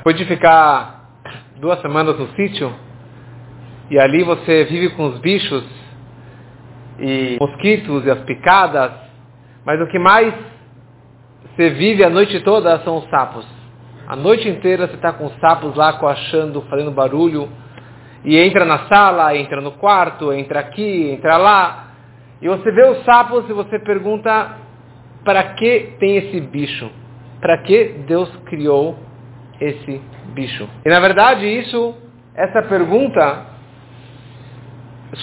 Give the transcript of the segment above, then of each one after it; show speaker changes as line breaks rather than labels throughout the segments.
Depois de ficar duas semanas no sítio, e ali você vive com os bichos, e mosquitos e as picadas, mas o que mais você vive a noite toda são os sapos. A noite inteira você está com os sapos lá coachando, fazendo barulho, e entra na sala, entra no quarto, entra aqui, entra lá, e você vê os sapos e você pergunta, para que tem esse bicho? Para que Deus criou esse bicho? E na verdade isso, essa pergunta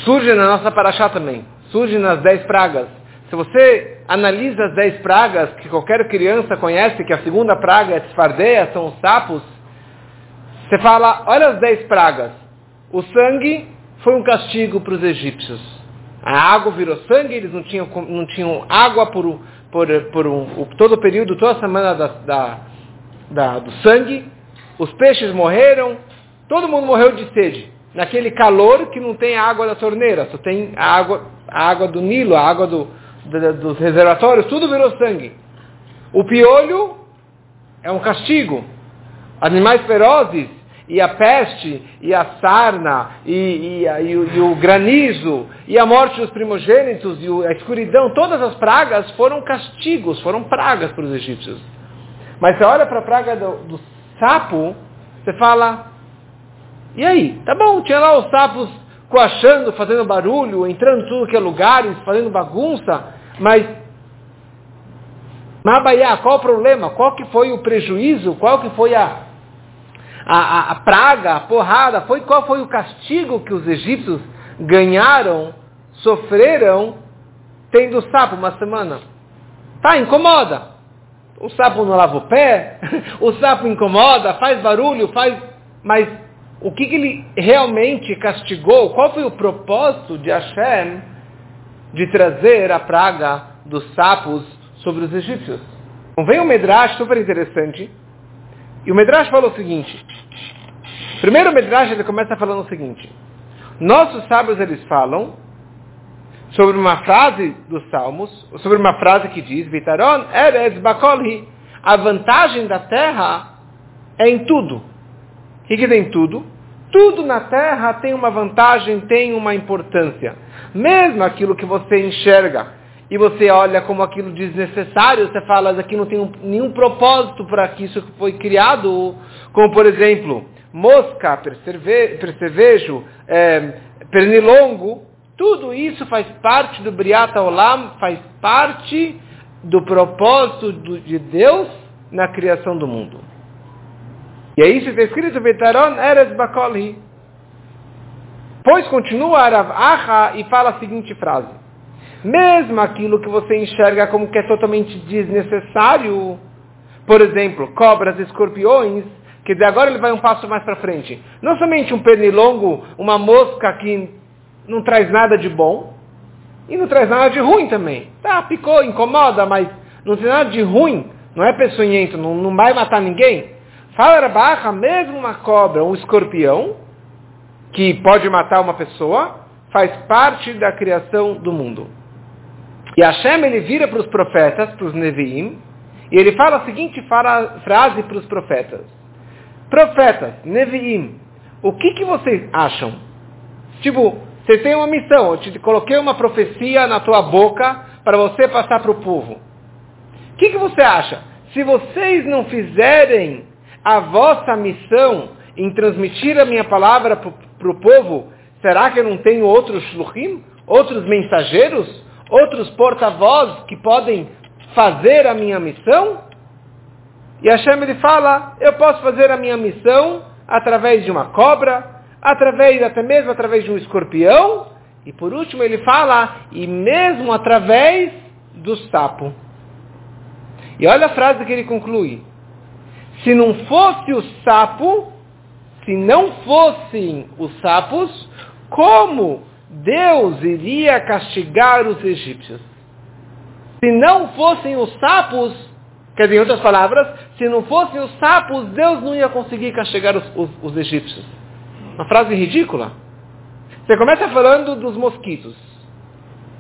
surge na nossa paraxá também. Surge nas dez pragas. Se você analisa as dez pragas que qualquer criança conhece, que a segunda praga é esfardeia, são os sapos, você fala, olha as dez pragas. O sangue foi um castigo para os egípcios. A água virou sangue, eles não tinham, não tinham água por, por, por um, todo o período, toda a semana da, da, da, do sangue. Os peixes morreram, todo mundo morreu de sede. Naquele calor que não tem água da torneira, só tem a água, a água do Nilo, a água do, do, dos reservatórios, tudo virou sangue. O piolho é um castigo. Animais ferozes e a peste, e a sarna, e, e, e, o, e, o, granizo, e a morte dos primogênitos, e a escuridão, todas as pragas foram castigos, foram pragas para os egípcios. Mas você olha para a praga do, do, sapo, você fala, e aí? Tá bom, tinha lá os sapos coachando, fazendo barulho, entrando em tudo que é lugares, fazendo bagunça, mas Mabaiá, qual o problema? Qual que foi o prejuízo? Qual que foi a, a, a, praga, a porrada, foi qual foi o castigo que os egípcios ganharam, sofreram, tendo sapo uma semana? Tá, incomoda. O sapo não lava o pé, o sapo incomoda, faz barulho, faz. Mas o que, que ele realmente castigou? Qual foi o propósito de Hashem de trazer a praga dos sapos sobre os egípcios? Então vem um Medrash super interessante. E o Medrash falou o seguinte. Primeiro o Medrash ele começa falando o seguinte. Nossos sábios eles falam sobre uma frase dos Salmos, sobre uma frase que diz, Vitaron eres bakolhi. A vantagem da terra é em tudo. O que, que tem tudo? Tudo na terra tem uma vantagem, tem uma importância. Mesmo aquilo que você enxerga e você olha como aquilo desnecessário, você fala, aqui não tem um, nenhum propósito para que isso foi criado, como por exemplo, mosca, percevejo, é, pernilongo, tudo isso faz parte do Briata Olam, faz parte do propósito de Deus na criação do mundo. E é isso que está escrito, Vetaron Eres Bakoli. Pois continua Arav Acha e fala a seguinte frase. Mesmo aquilo que você enxerga como que é totalmente desnecessário, por exemplo, cobras, escorpiões, Quer dizer, agora ele vai um passo mais para frente. Não somente um pernilongo, uma mosca que não traz nada de bom, e não traz nada de ruim também. Tá, picou, incomoda, mas não tem nada de ruim, não é peçonhento, não, não vai matar ninguém. Fala barra, mesmo uma cobra, um escorpião, que pode matar uma pessoa, faz parte da criação do mundo. E Hashem ele vira para os profetas, para os Neviim, e ele fala a seguinte frase para os profetas. Profetas, Neviim, o que, que vocês acham? Tipo, você tem uma missão, eu te coloquei uma profecia na tua boca para você passar para o povo. O que, que você acha? Se vocês não fizerem a vossa missão em transmitir a minha palavra para o povo, será que eu não tenho outros shluchim? Outros mensageiros? Outros porta-vozes que podem fazer a minha missão? E Hashem ele fala, eu posso fazer a minha missão através de uma cobra, através até mesmo através de um escorpião, e por último ele fala, e mesmo através do sapo. E olha a frase que ele conclui. Se não fosse o sapo, se não fossem os sapos, como Deus iria castigar os egípcios? Se não fossem os sapos, Quer dizer, em outras palavras, se não fossem os sapos, Deus não ia conseguir castigar os, os, os egípcios. Uma frase ridícula. Você começa falando dos mosquitos.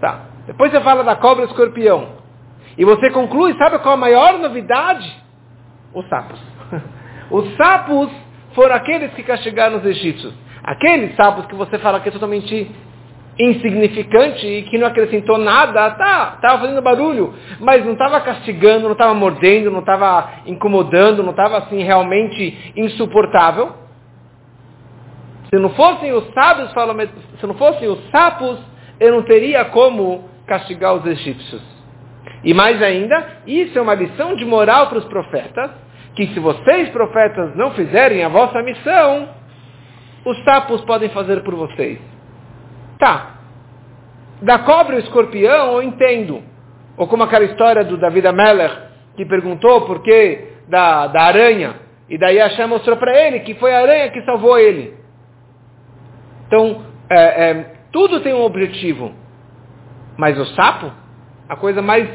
Tá. Depois você fala da cobra e escorpião. E você conclui, sabe qual a maior novidade? Os sapos. Os sapos foram aqueles que castigaram os egípcios. Aqueles sapos que você fala que é totalmente insignificante e que não acrescentou nada, tá, estava fazendo barulho, mas não estava castigando, não estava mordendo, não estava incomodando, não estava assim realmente insuportável. Se não fossem os sábios, se não fossem os sapos, eu não teria como castigar os egípcios. E mais ainda, isso é uma lição de moral para os profetas, que se vocês, profetas, não fizerem a vossa missão, os sapos podem fazer por vocês. Tá. Da cobra e o escorpião eu entendo. Ou como aquela história do David Ameller, que perguntou por que da, da aranha. E daí Hashem mostrou para ele que foi a aranha que salvou ele. Então, é, é, tudo tem um objetivo. Mas o sapo, a coisa mais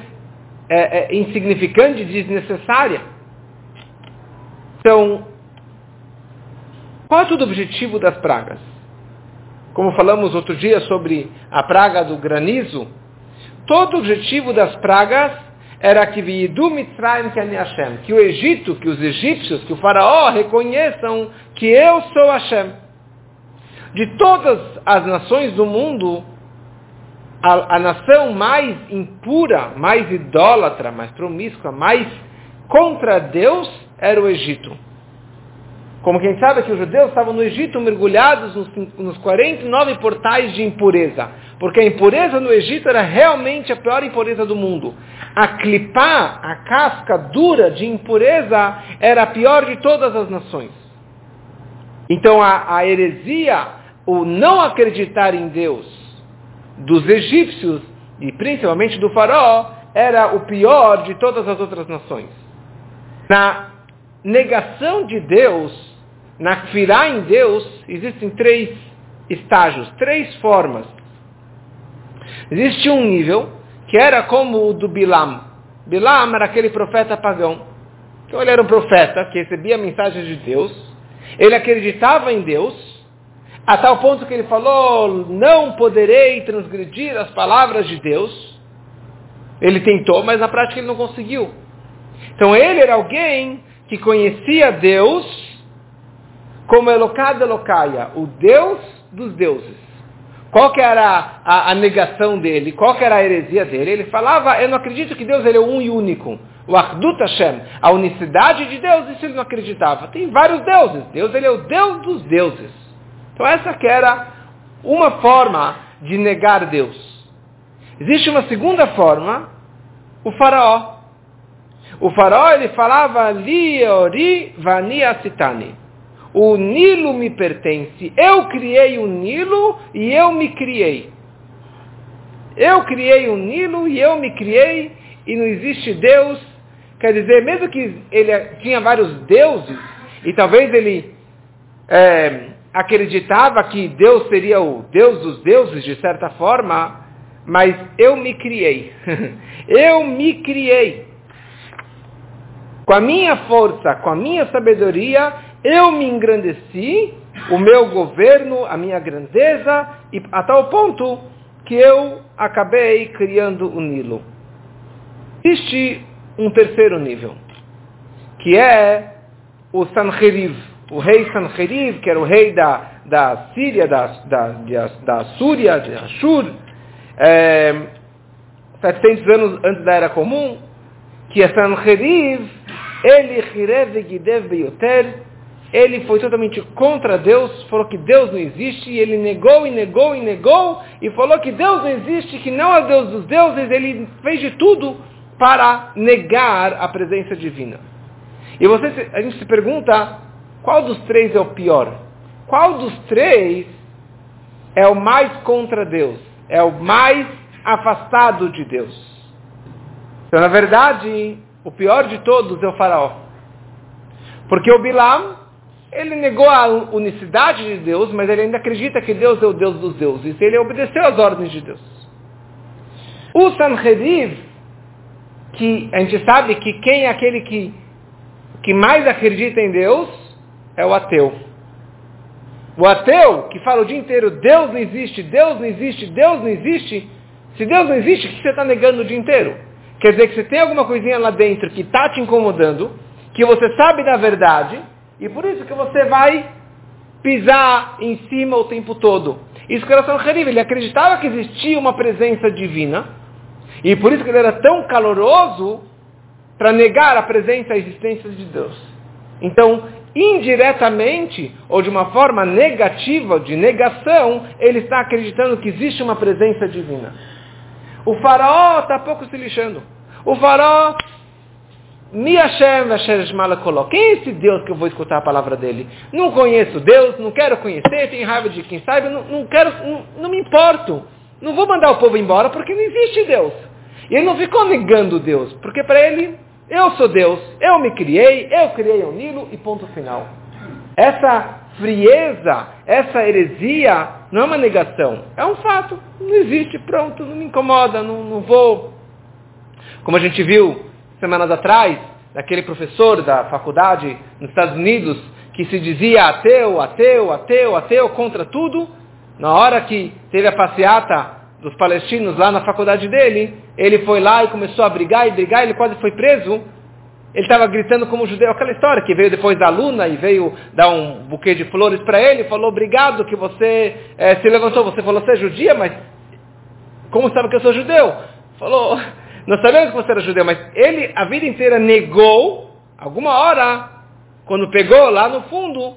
é, é insignificante e desnecessária. Então, qual é o objetivo das pragas? Como falamos outro dia sobre a praga do granizo, todo o objetivo das pragas era que que o Egito, que os egípcios, que o faraó reconheçam que eu sou Hashem. De todas as nações do mundo, a, a nação mais impura, mais idólatra, mais promíscua, mais contra Deus era o Egito. Como quem sabe que os judeus estavam no Egito mergulhados nos, nos 49 portais de impureza. Porque a impureza no Egito era realmente a pior impureza do mundo. A clipar, a casca dura de impureza, era a pior de todas as nações. Então a, a heresia, o não acreditar em Deus dos egípcios, e principalmente do faraó, era o pior de todas as outras nações. Na negação de Deus, na Kfirá em Deus, existem três estágios, três formas. Existe um nível que era como o do Bilam. Bilam era aquele profeta pagão. Então ele era um profeta que recebia mensagens de Deus, ele acreditava em Deus, a tal ponto que ele falou, não poderei transgredir as palavras de Deus. Ele tentou, mas na prática ele não conseguiu. Então ele era alguém que conhecia Deus, como Elokad Elokaia, o Deus dos deuses. Qual era a, a, negação dele? Qual era a heresia dele? Ele falava, eu não acredito que Deus ele é um e único. O Ardut Hashem, a unicidade de Deus, isso ele não acreditava. Tem vários deuses. Deus ele é o Deus dos deuses. Então essa que era uma forma de negar Deus. Existe uma segunda forma, o faraó. O faraó ele falava, Li ori vani. O Nilo me pertence. Eu criei o Nilo e eu me criei. Eu criei o Nilo e eu me criei e não existe Deus. Quer dizer, mesmo que ele tinha vários deuses e talvez ele é, acreditava que Deus seria o Deus dos deuses de certa forma, mas eu me criei. eu me criei. Com a minha força, com a minha sabedoria, eu me engrandeci, o meu governo, a minha grandeza, e a tal ponto que eu acabei criando o Nilo. Existe um terceiro nível, que é o Sanheriv, o rei Sanheriv, que era o rei da, da Síria, da, da, da Súria, de Ashur, é, 700 anos antes da Era Comum, que é Sanheriv, ele Hirev Gidev Beyoter, ele foi totalmente contra Deus, falou que Deus não existe, e ele negou e negou e negou, e falou que Deus não existe, que não é Deus dos deuses, ele fez de tudo para negar a presença divina. E você, a gente se pergunta, qual dos três é o pior? Qual dos três é o mais contra Deus? É o mais afastado de Deus? Então, na verdade, o pior de todos é o faraó. Porque o Bilam, ele negou a unicidade de Deus, mas ele ainda acredita que Deus é o Deus dos deuses. Ele obedeceu às ordens de Deus. O Sanheriv, que a gente sabe que quem é aquele que, que mais acredita em Deus, é o ateu. O ateu que fala o dia inteiro, Deus não existe, Deus não existe, Deus não existe. Se Deus não existe, o que você está negando o dia inteiro? Quer dizer que você tem alguma coisinha lá dentro que está te incomodando, que você sabe da verdade, E por isso que você vai pisar em cima o tempo todo. Isso que era Sanherib, ele acreditava que existia uma presença divina, e por isso que ele era tão caloroso para negar a presença e a existência de Deus. Então, indiretamente, ou de uma forma negativa, de negação, ele está acreditando que existe uma presença divina. O faraó está pouco se lixando. O faraó Quem é esse Deus que eu vou escutar a palavra dele? Não conheço Deus, não quero conhecer, tenho raiva de quem sabe, não, não quero, não, não, me importo. Não vou mandar o povo embora porque não existe Deus. E ele não ficou negando Deus, porque para ele, eu sou Deus, eu me criei, eu criei o Nilo e ponto final. Essa frieza, essa heresia, não é uma negação, é um fato. Não existe, pronto, não me incomoda, não, não vou. Como a gente viu semanas atrás, daquele professor da faculdade nos Estados Unidos, que se dizia ateu, ateu, ateu, ateu, contra tudo, na hora que teve a passeata dos palestinos lá na faculdade dele, ele foi lá e começou a brigar e brigar, ele quase foi preso. Ele estava gritando como judeu, aquela história que veio depois da aluna e veio dar um buquê de flores para ele, falou, obrigado que você é, se levantou, você falou, você é judia, mas como sabe que eu sou judeu? Falou, nós sabemos que você era judeu, mas ele a vida inteira negou, alguma hora, quando pegou lá no fundo,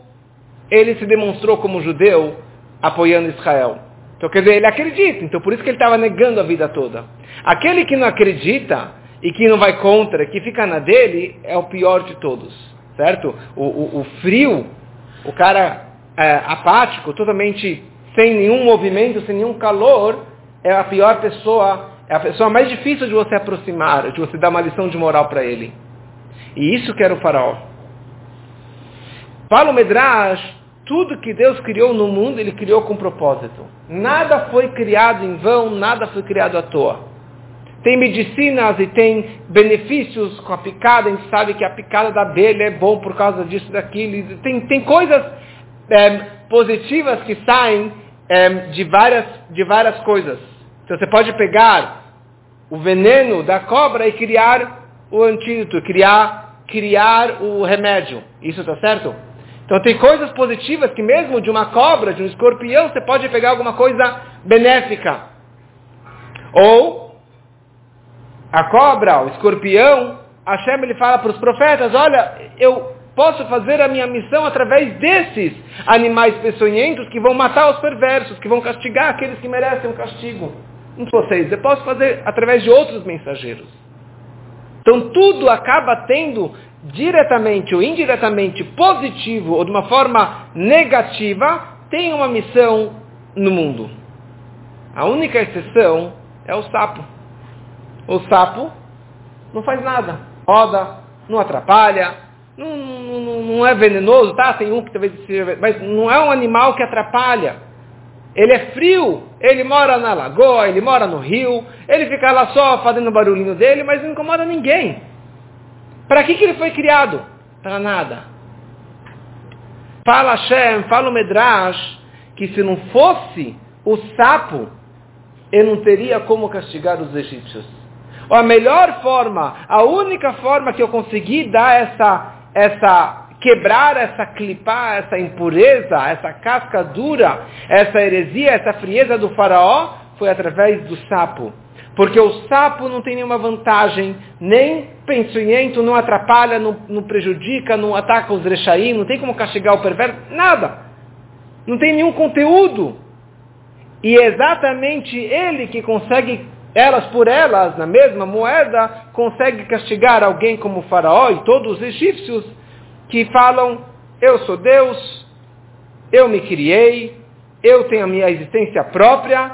ele se demonstrou como judeu, apoiando Israel. Então quer dizer, ele acredita, então por isso que ele estava negando a vida toda. Aquele que não acredita e que não vai contra, que fica na dele, é o pior de todos, certo? O, o, o frio, o cara é, apático, totalmente sem nenhum movimento, sem nenhum calor, é a pior pessoa é a pessoa mais difícil de você aproximar, de você dar uma lição de moral para ele. E isso que era o faraó. Fala o Medrash, tudo que Deus criou no mundo, ele criou com propósito. Nada foi criado em vão, nada foi criado à toa. Tem medicinas e tem benefícios com a picada, a gente sabe que a picada da abelha é bom por causa disso, daquilo. Tem, tem coisas é, positivas que saem é, de, várias, de várias coisas. Então você pode pegar o veneno da cobra e criar o antídoto, criar, criar o remédio. Isso está certo? Então tem coisas positivas que mesmo de uma cobra, de um escorpião, você pode pegar alguma coisa benéfica. Ou a cobra, o escorpião, Hashem ele fala para os profetas, olha, eu posso fazer a minha missão através desses animais peçonhentos que vão matar os perversos, que vão castigar aqueles que merecem um castigo não vocês, eu posso fazer através de outros mensageiros. Então tudo acaba tendo diretamente ou indiretamente positivo ou de uma forma negativa, tem uma missão no mundo. A única exceção é o sapo. O sapo não faz nada, roda, não atrapalha, não, não, não é venenoso, tá? Tem um que talvez seja, mas não é um animal que atrapalha. Ele é frio, ele mora na lagoa, ele mora no rio, ele fica lá só fazendo o barulhinho dele, mas não incomoda ninguém. Para que, que ele foi criado? Para nada. Fala Hashem, fala o Medrash, que se não fosse o sapo, ele não teria como castigar os egípcios. Ou a melhor forma, a única forma que eu consegui dar essa, essa quebrar essa clipar, essa impureza, essa casca dura, essa heresia, essa frieza do faraó, foi através do sapo. Porque o sapo não tem nenhuma vantagem, nem pensamento, não atrapalha, não, não, prejudica, não ataca os rechaim, não tem como castigar o perverso, nada. Não tem nenhum conteúdo. E é exatamente ele que consegue, elas por elas, na mesma moeda, consegue castigar alguém como o faraó e todos os egípcios que falam, eu sou Deus, eu me criei, eu tenho a minha existência própria,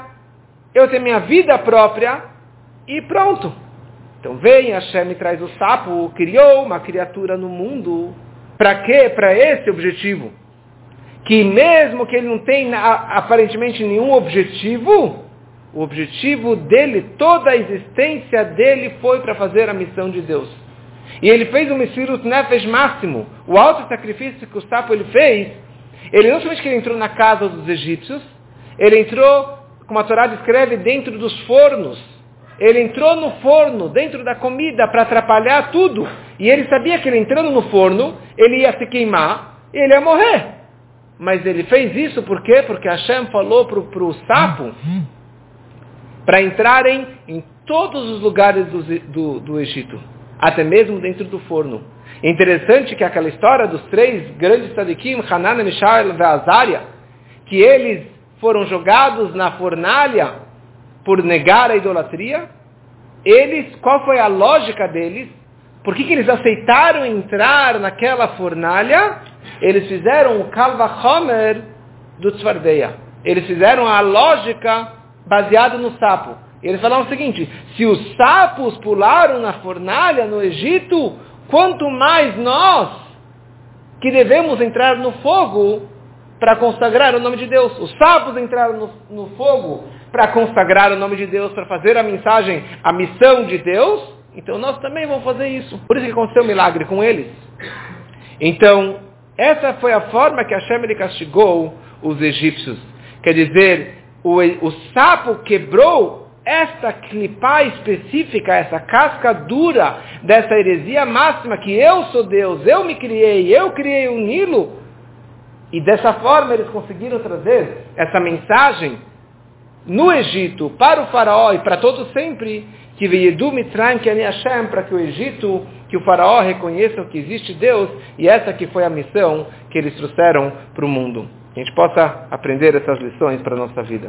eu tenho a minha vida própria, e pronto. Então vem, Hashem me traz o sapo, criou uma criatura no mundo. Para quê? Para esse objetivo. Que mesmo que ele não tenha aparentemente nenhum objetivo, o objetivo dele, toda a existência dele foi para fazer a missão de Deus. E ele fez um Messirut Nefesh máximo. O alto sacrifício que o sapo ele fez, ele não somente que ele entrou na casa dos egípcios, ele entrou, como a Torá descreve, dentro dos fornos. Ele entrou no forno, dentro da comida, para atrapalhar tudo. E ele sabia que ele entrando no forno, ele ia se queimar. ele ia morrer. Mas ele fez isso por quê? Porque Hashem falou para o sapo para entrarem em todos os lugares do, do, do Egito, até mesmo dentro do forno. Interessante que aquela história dos três grandes tzadikim, Hanan, Mishael e Azaria, que eles foram jogados na fornalha por negar a idolatria, eles, qual foi a lógica deles? Por que, que eles aceitaram entrar naquela fornalha? Eles fizeram o Kalva Homer do Tzvardeia. Eles fizeram a lógica baseada no sapo. Eles falaram o seguinte, se os sapos pularam na fornalha no Egito, quanto mais nós que devemos entrar no fogo para consagrar o nome de Deus. Os sapos entraram no, no fogo para consagrar o nome de Deus, para fazer a mensagem, a missão de Deus, então nós também vamos fazer isso. Por isso que aconteceu o um milagre com eles. Então, essa foi a forma que Hashem ele castigou os egípcios. Quer dizer, o, o sapo quebrou esta clipá específica, essa casca dura dessa heresia máxima que eu sou Deus, eu me criei, eu criei o Nilo. E dessa forma eles conseguiram trazer essa mensagem no Egito para o faraó e para todo sempre que veio Mitraim que Hashem para que o Egito, que o faraó reconheça que existe Deus e essa que foi a missão que eles trouxeram para o mundo. Que a gente possa aprender essas lições para a nossa vida.